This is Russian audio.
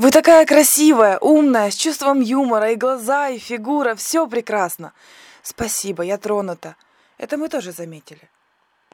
Вы такая красивая, умная, с чувством юмора, и глаза, и фигура, все прекрасно. Спасибо, я тронута. Это мы тоже заметили.